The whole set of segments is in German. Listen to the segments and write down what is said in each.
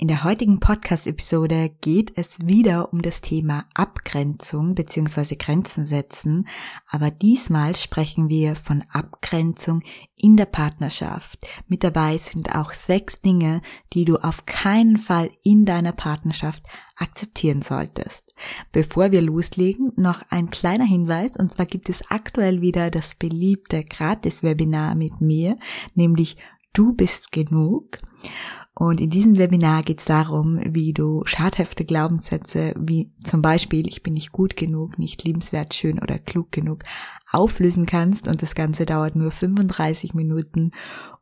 In der heutigen Podcast-Episode geht es wieder um das Thema Abgrenzung bzw. Grenzen setzen, aber diesmal sprechen wir von Abgrenzung in der Partnerschaft. Mit dabei sind auch sechs Dinge, die du auf keinen Fall in deiner Partnerschaft akzeptieren solltest. Bevor wir loslegen, noch ein kleiner Hinweis, und zwar gibt es aktuell wieder das beliebte Gratis-Webinar mit mir, nämlich Du bist genug. Und in diesem Webinar geht es darum, wie du schadhafte Glaubenssätze wie zum Beispiel ich bin nicht gut genug, nicht liebenswert, schön oder klug genug auflösen kannst. Und das Ganze dauert nur 35 Minuten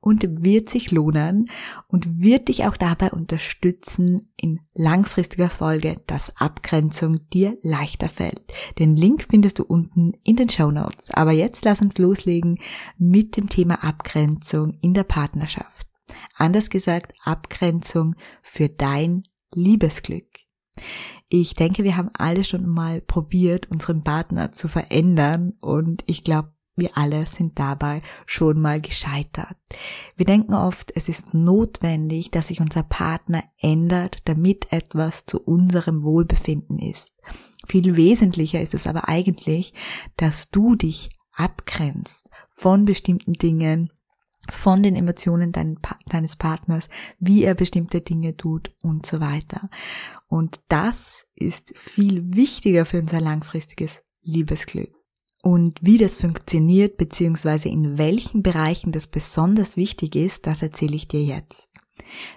und wird sich lohnen und wird dich auch dabei unterstützen, in langfristiger Folge, dass Abgrenzung dir leichter fällt. Den Link findest du unten in den Show Notes. Aber jetzt lass uns loslegen mit dem Thema Abgrenzung in der Partnerschaft. Anders gesagt, Abgrenzung für dein Liebesglück. Ich denke, wir haben alle schon mal probiert, unseren Partner zu verändern und ich glaube, wir alle sind dabei schon mal gescheitert. Wir denken oft, es ist notwendig, dass sich unser Partner ändert, damit etwas zu unserem Wohlbefinden ist. Viel wesentlicher ist es aber eigentlich, dass du dich abgrenzt von bestimmten Dingen, von den Emotionen dein, deines Partners, wie er bestimmte Dinge tut und so weiter. Und das ist viel wichtiger für unser langfristiges Liebesglück. Und wie das funktioniert, beziehungsweise in welchen Bereichen das besonders wichtig ist, das erzähle ich dir jetzt.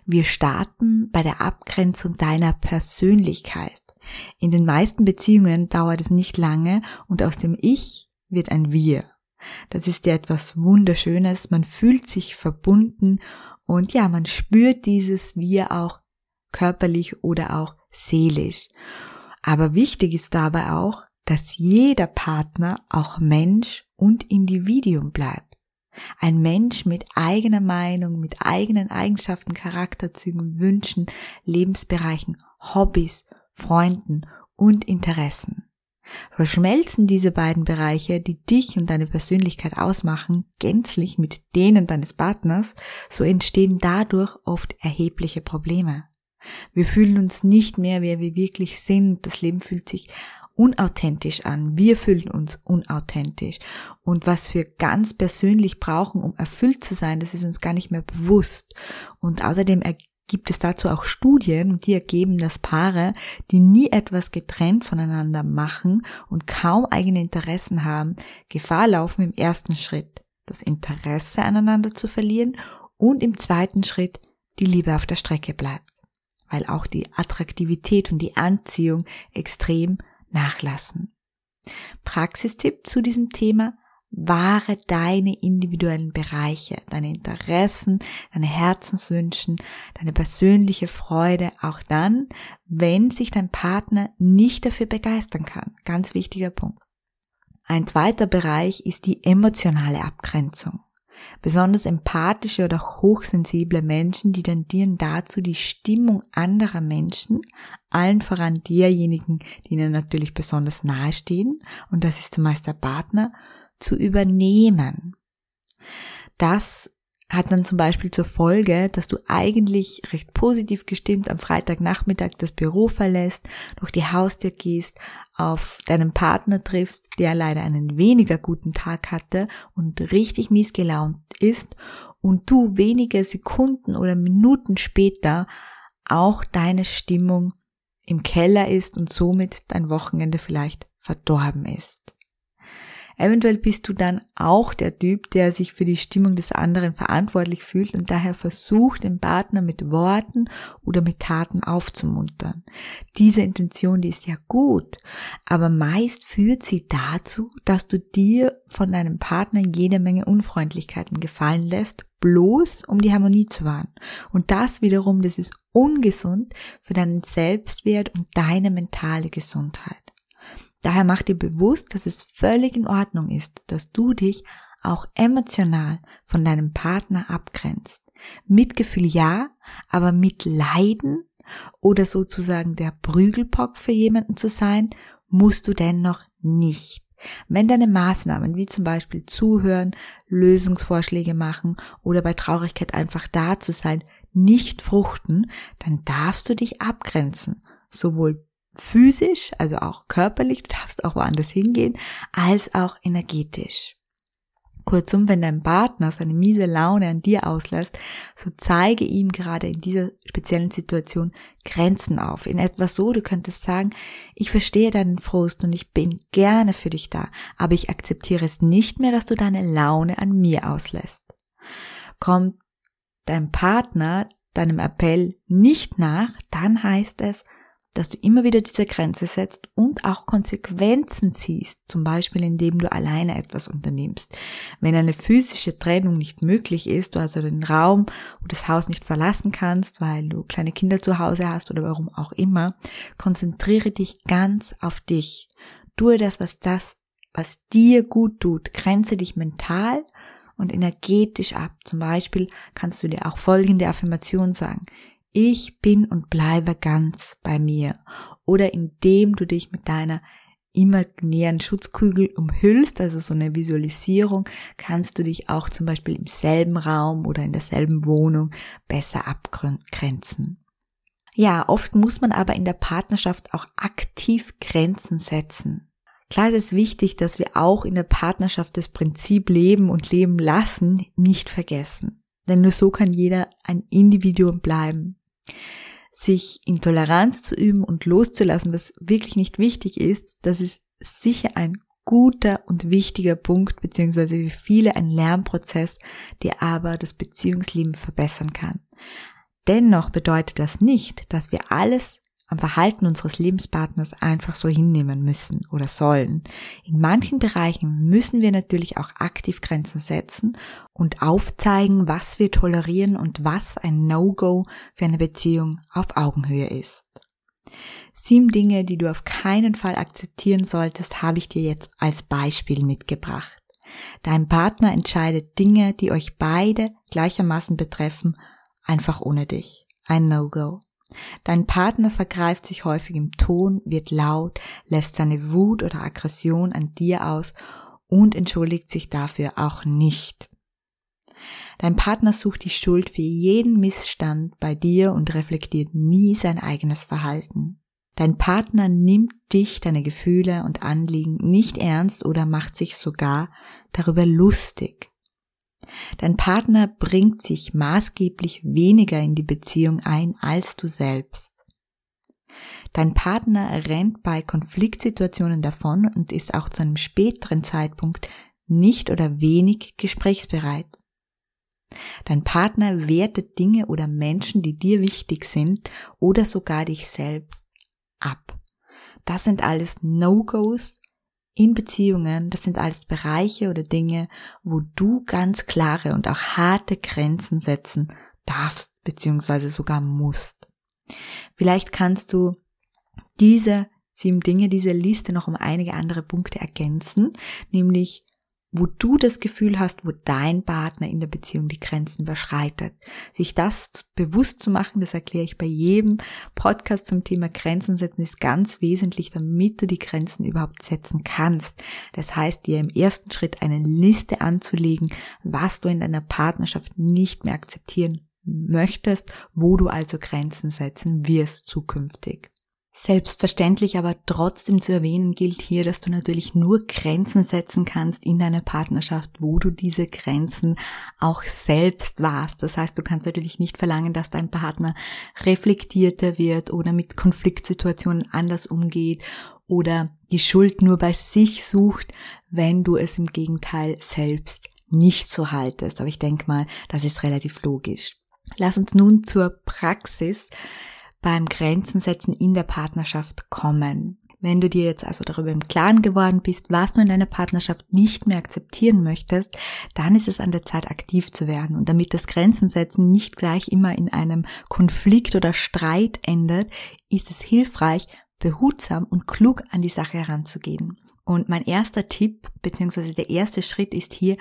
Wir starten bei der Abgrenzung deiner Persönlichkeit. In den meisten Beziehungen dauert es nicht lange und aus dem Ich wird ein Wir. Das ist ja etwas Wunderschönes. Man fühlt sich verbunden und ja, man spürt dieses Wir auch körperlich oder auch seelisch. Aber wichtig ist dabei auch, dass jeder Partner auch Mensch und Individuum bleibt. Ein Mensch mit eigener Meinung, mit eigenen Eigenschaften, Charakterzügen, Wünschen, Lebensbereichen, Hobbys, Freunden und Interessen. Verschmelzen diese beiden Bereiche, die dich und deine Persönlichkeit ausmachen, gänzlich mit denen deines Partners, so entstehen dadurch oft erhebliche Probleme. Wir fühlen uns nicht mehr, wer wir wirklich sind. Das Leben fühlt sich unauthentisch an. Wir fühlen uns unauthentisch. Und was wir ganz persönlich brauchen, um erfüllt zu sein, das ist uns gar nicht mehr bewusst. Und außerdem gibt es dazu auch Studien die ergeben, dass Paare, die nie etwas getrennt voneinander machen und kaum eigene Interessen haben, Gefahr laufen im ersten Schritt, das Interesse aneinander zu verlieren und im zweiten Schritt die Liebe auf der Strecke bleibt, weil auch die Attraktivität und die Anziehung extrem nachlassen. Praxistipp zu diesem Thema, wahre deine individuellen Bereiche, deine Interessen, deine Herzenswünschen, deine persönliche Freude, auch dann, wenn sich dein Partner nicht dafür begeistern kann. Ganz wichtiger Punkt. Ein zweiter Bereich ist die emotionale Abgrenzung. Besonders empathische oder hochsensible Menschen, die tendieren dazu, die Stimmung anderer Menschen, allen voran derjenigen, die ihnen natürlich besonders nahestehen, und das ist zumeist der Partner, zu übernehmen. Das hat dann zum Beispiel zur Folge, dass du eigentlich recht positiv gestimmt am Freitagnachmittag das Büro verlässt, durch die Haustür gehst, auf deinen Partner triffst, der leider einen weniger guten Tag hatte und richtig mies gelaunt ist und du wenige Sekunden oder Minuten später auch deine Stimmung im Keller ist und somit dein Wochenende vielleicht verdorben ist. Eventuell bist du dann auch der Typ, der sich für die Stimmung des anderen verantwortlich fühlt und daher versucht, den Partner mit Worten oder mit Taten aufzumuntern. Diese Intention, die ist ja gut, aber meist führt sie dazu, dass du dir von deinem Partner jede Menge Unfreundlichkeiten gefallen lässt bloß um die Harmonie zu wahren. Und das wiederum, das ist ungesund für deinen Selbstwert und deine mentale Gesundheit. Daher mach dir bewusst, dass es völlig in Ordnung ist, dass du dich auch emotional von deinem Partner abgrenzt. Mitgefühl ja, aber mit Leiden oder sozusagen der Prügelbock für jemanden zu sein, musst du dennoch nicht. Wenn deine Maßnahmen wie zum Beispiel zuhören, Lösungsvorschläge machen oder bei Traurigkeit einfach da zu sein, nicht fruchten, dann darfst du dich abgrenzen, sowohl physisch, also auch körperlich, du darfst auch woanders hingehen, als auch energetisch. Kurzum, wenn dein Partner seine miese Laune an dir auslässt, so zeige ihm gerade in dieser speziellen Situation Grenzen auf. In etwa so, du könntest sagen, ich verstehe deinen Frust und ich bin gerne für dich da, aber ich akzeptiere es nicht mehr, dass du deine Laune an mir auslässt. Kommt dein Partner deinem Appell nicht nach, dann heißt es, dass du immer wieder diese Grenze setzt und auch Konsequenzen ziehst, zum Beispiel indem du alleine etwas unternimmst. Wenn eine physische Trennung nicht möglich ist, du also den Raum oder das Haus nicht verlassen kannst, weil du kleine Kinder zu Hause hast oder warum auch immer, konzentriere dich ganz auf dich. Tue das, was das, was dir gut tut. Grenze dich mental und energetisch ab. Zum Beispiel kannst du dir auch folgende Affirmation sagen ich bin und bleibe ganz bei mir. Oder indem du dich mit deiner imaginären Schutzkügel umhüllst, also so eine Visualisierung, kannst du dich auch zum Beispiel im selben Raum oder in derselben Wohnung besser abgrenzen. Ja, oft muss man aber in der Partnerschaft auch aktiv Grenzen setzen. Klar ist es wichtig, dass wir auch in der Partnerschaft das Prinzip Leben und Leben lassen nicht vergessen. Denn nur so kann jeder ein Individuum bleiben sich in Toleranz zu üben und loszulassen, was wirklich nicht wichtig ist, das ist sicher ein guter und wichtiger Punkt, beziehungsweise für viele ein Lernprozess, der aber das Beziehungsleben verbessern kann. Dennoch bedeutet das nicht, dass wir alles am Verhalten unseres Lebenspartners einfach so hinnehmen müssen oder sollen. In manchen Bereichen müssen wir natürlich auch aktiv Grenzen setzen und aufzeigen, was wir tolerieren und was ein No-Go für eine Beziehung auf Augenhöhe ist. Sieben Dinge, die du auf keinen Fall akzeptieren solltest, habe ich dir jetzt als Beispiel mitgebracht. Dein Partner entscheidet Dinge, die euch beide gleichermaßen betreffen, einfach ohne dich. Ein No-Go. Dein Partner vergreift sich häufig im Ton, wird laut, lässt seine Wut oder Aggression an dir aus und entschuldigt sich dafür auch nicht. Dein Partner sucht die Schuld für jeden Missstand bei dir und reflektiert nie sein eigenes Verhalten. Dein Partner nimmt dich, deine Gefühle und Anliegen nicht ernst oder macht sich sogar darüber lustig. Dein Partner bringt sich maßgeblich weniger in die Beziehung ein als du selbst. Dein Partner rennt bei Konfliktsituationen davon und ist auch zu einem späteren Zeitpunkt nicht oder wenig gesprächsbereit. Dein Partner wertet Dinge oder Menschen, die dir wichtig sind oder sogar dich selbst ab. Das sind alles No-Gos, in Beziehungen, das sind alles Bereiche oder Dinge, wo du ganz klare und auch harte Grenzen setzen darfst, beziehungsweise sogar musst. Vielleicht kannst du diese sieben Dinge, diese Liste noch um einige andere Punkte ergänzen, nämlich wo du das Gefühl hast, wo dein Partner in der Beziehung die Grenzen überschreitet. Sich das bewusst zu machen, das erkläre ich bei jedem Podcast zum Thema Grenzen setzen, ist ganz wesentlich, damit du die Grenzen überhaupt setzen kannst. Das heißt, dir im ersten Schritt eine Liste anzulegen, was du in deiner Partnerschaft nicht mehr akzeptieren möchtest, wo du also Grenzen setzen wirst zukünftig. Selbstverständlich aber trotzdem zu erwähnen gilt hier, dass du natürlich nur Grenzen setzen kannst in deiner Partnerschaft, wo du diese Grenzen auch selbst warst. Das heißt, du kannst natürlich nicht verlangen, dass dein Partner reflektierter wird oder mit Konfliktsituationen anders umgeht oder die Schuld nur bei sich sucht, wenn du es im Gegenteil selbst nicht so haltest. Aber ich denke mal, das ist relativ logisch. Lass uns nun zur Praxis beim Grenzen setzen in der Partnerschaft kommen. Wenn du dir jetzt also darüber im Klaren geworden bist, was du in deiner Partnerschaft nicht mehr akzeptieren möchtest, dann ist es an der Zeit, aktiv zu werden. Und damit das Grenzen setzen nicht gleich immer in einem Konflikt oder Streit endet, ist es hilfreich, behutsam und klug an die Sache heranzugehen. Und mein erster Tipp, beziehungsweise der erste Schritt ist hier,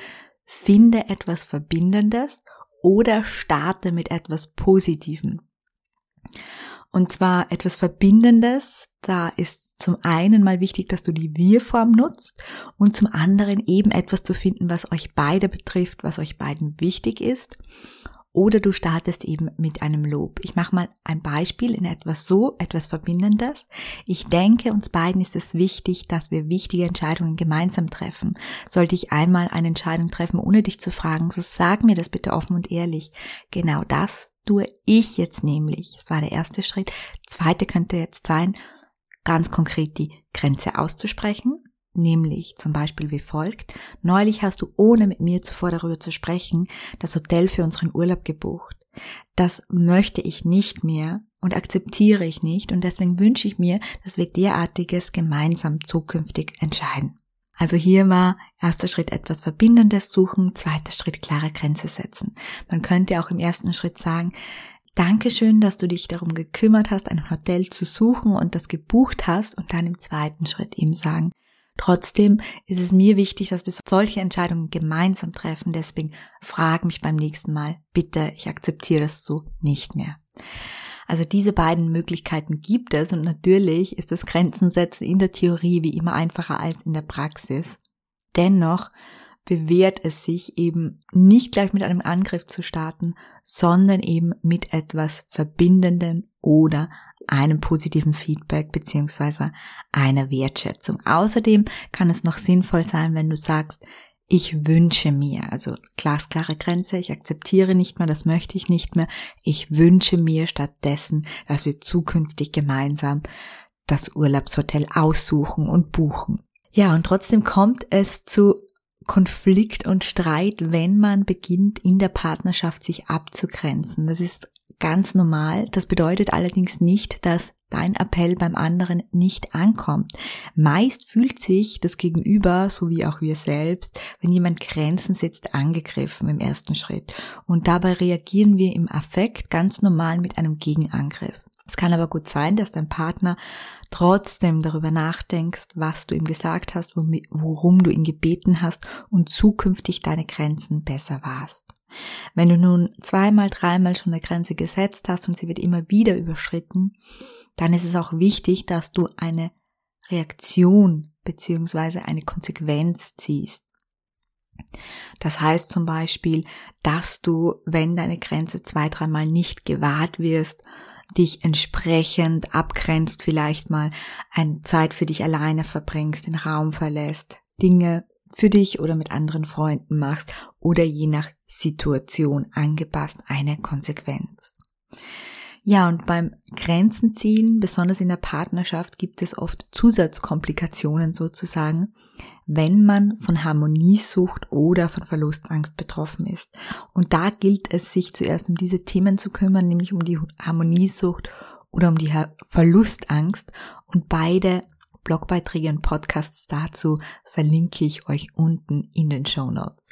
finde etwas Verbindendes oder starte mit etwas Positivem. Und zwar etwas Verbindendes, da ist zum einen mal wichtig, dass du die Wir-Form nutzt und zum anderen eben etwas zu finden, was euch beide betrifft, was euch beiden wichtig ist oder du startest eben mit einem Lob. Ich mache mal ein Beispiel in etwas so, etwas Verbindendes. Ich denke, uns beiden ist es wichtig, dass wir wichtige Entscheidungen gemeinsam treffen. Sollte ich einmal eine Entscheidung treffen, ohne dich zu fragen, so sag mir das bitte offen und ehrlich. Genau das tue ich jetzt nämlich. Das war der erste Schritt. Zweite könnte jetzt sein, ganz konkret die Grenze auszusprechen nämlich zum Beispiel wie folgt. Neulich hast du, ohne mit mir zuvor darüber zu sprechen, das Hotel für unseren Urlaub gebucht. Das möchte ich nicht mehr und akzeptiere ich nicht und deswegen wünsche ich mir, dass wir derartiges gemeinsam zukünftig entscheiden. Also hier war erster Schritt etwas Verbindendes suchen, zweiter Schritt klare Grenze setzen. Man könnte auch im ersten Schritt sagen, Dankeschön, dass du dich darum gekümmert hast, ein Hotel zu suchen und das gebucht hast und dann im zweiten Schritt ihm sagen, Trotzdem ist es mir wichtig, dass wir solche Entscheidungen gemeinsam treffen. Deswegen frag mich beim nächsten Mal, bitte, ich akzeptiere das so nicht mehr. Also diese beiden Möglichkeiten gibt es und natürlich ist das Grenzensetzen in der Theorie wie immer einfacher als in der Praxis. Dennoch bewährt es sich eben nicht gleich mit einem Angriff zu starten, sondern eben mit etwas Verbindendem oder einem positiven Feedback beziehungsweise einer Wertschätzung. Außerdem kann es noch sinnvoll sein, wenn du sagst, ich wünsche mir, also glasklare Grenze, ich akzeptiere nicht mehr, das möchte ich nicht mehr, ich wünsche mir stattdessen, dass wir zukünftig gemeinsam das Urlaubshotel aussuchen und buchen. Ja, und trotzdem kommt es zu Konflikt und Streit, wenn man beginnt, in der Partnerschaft sich abzugrenzen. Das ist ganz normal. Das bedeutet allerdings nicht, dass dein Appell beim anderen nicht ankommt. Meist fühlt sich das Gegenüber, so wie auch wir selbst, wenn jemand Grenzen setzt, angegriffen im ersten Schritt. Und dabei reagieren wir im Affekt ganz normal mit einem Gegenangriff. Es kann aber gut sein, dass dein Partner trotzdem darüber nachdenkst, was du ihm gesagt hast, worum du ihn gebeten hast und zukünftig deine Grenzen besser warst. Wenn du nun zweimal, dreimal schon eine Grenze gesetzt hast und sie wird immer wieder überschritten, dann ist es auch wichtig, dass du eine Reaktion beziehungsweise eine Konsequenz ziehst. Das heißt zum Beispiel, dass du, wenn deine Grenze zwei, dreimal nicht gewahrt wirst, dich entsprechend abgrenzt, vielleicht mal eine Zeit für dich alleine verbringst, den Raum verlässt, Dinge für dich oder mit anderen Freunden machst oder je nach Situation angepasst eine Konsequenz. Ja, und beim Grenzen ziehen, besonders in der Partnerschaft, gibt es oft Zusatzkomplikationen sozusagen, wenn man von Harmoniesucht oder von Verlustangst betroffen ist. Und da gilt es, sich zuerst um diese Themen zu kümmern, nämlich um die Harmoniesucht oder um die Verlustangst. Und beide Blogbeiträge und Podcasts dazu verlinke ich euch unten in den Show Notes.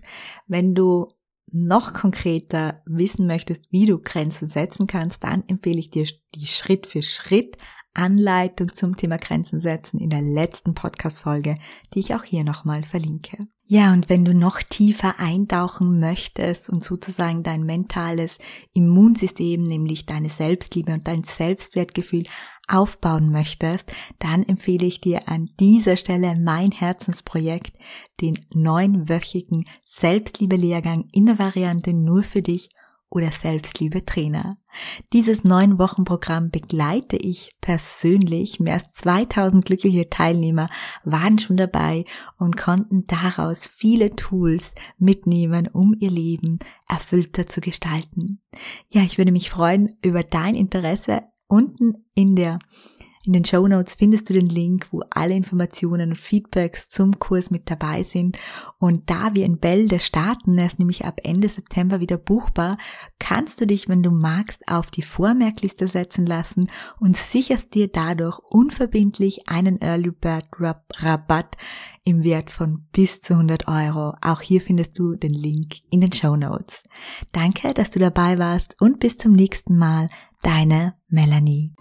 Wenn du noch konkreter wissen möchtest, wie du Grenzen setzen kannst, dann empfehle ich dir die Schritt für Schritt Anleitung zum Thema Grenzen setzen in der letzten Podcast-Folge, die ich auch hier nochmal verlinke. Ja, und wenn du noch tiefer eintauchen möchtest und sozusagen dein mentales Immunsystem, nämlich deine Selbstliebe und dein Selbstwertgefühl aufbauen möchtest, dann empfehle ich dir an dieser Stelle mein Herzensprojekt, den neunwöchigen Selbstliebe-Lehrgang in der Variante nur für dich oder Selbstliebe Trainer. Dieses neun Wochen Programm begleite ich persönlich. Mehr als 2000 glückliche Teilnehmer waren schon dabei und konnten daraus viele Tools mitnehmen, um ihr Leben erfüllter zu gestalten. Ja, ich würde mich freuen über dein Interesse unten in der In den Show Notes findest du den Link, wo alle Informationen und Feedbacks zum Kurs mit dabei sind. Und da wir in Bälde starten, er ist nämlich ab Ende September wieder buchbar, kannst du dich, wenn du magst, auf die Vormerkliste setzen lassen und sicherst dir dadurch unverbindlich einen Early Bird Rabatt im Wert von bis zu 100 Euro. Auch hier findest du den Link in den Show Notes. Danke, dass du dabei warst und bis zum nächsten Mal. Deine Melanie.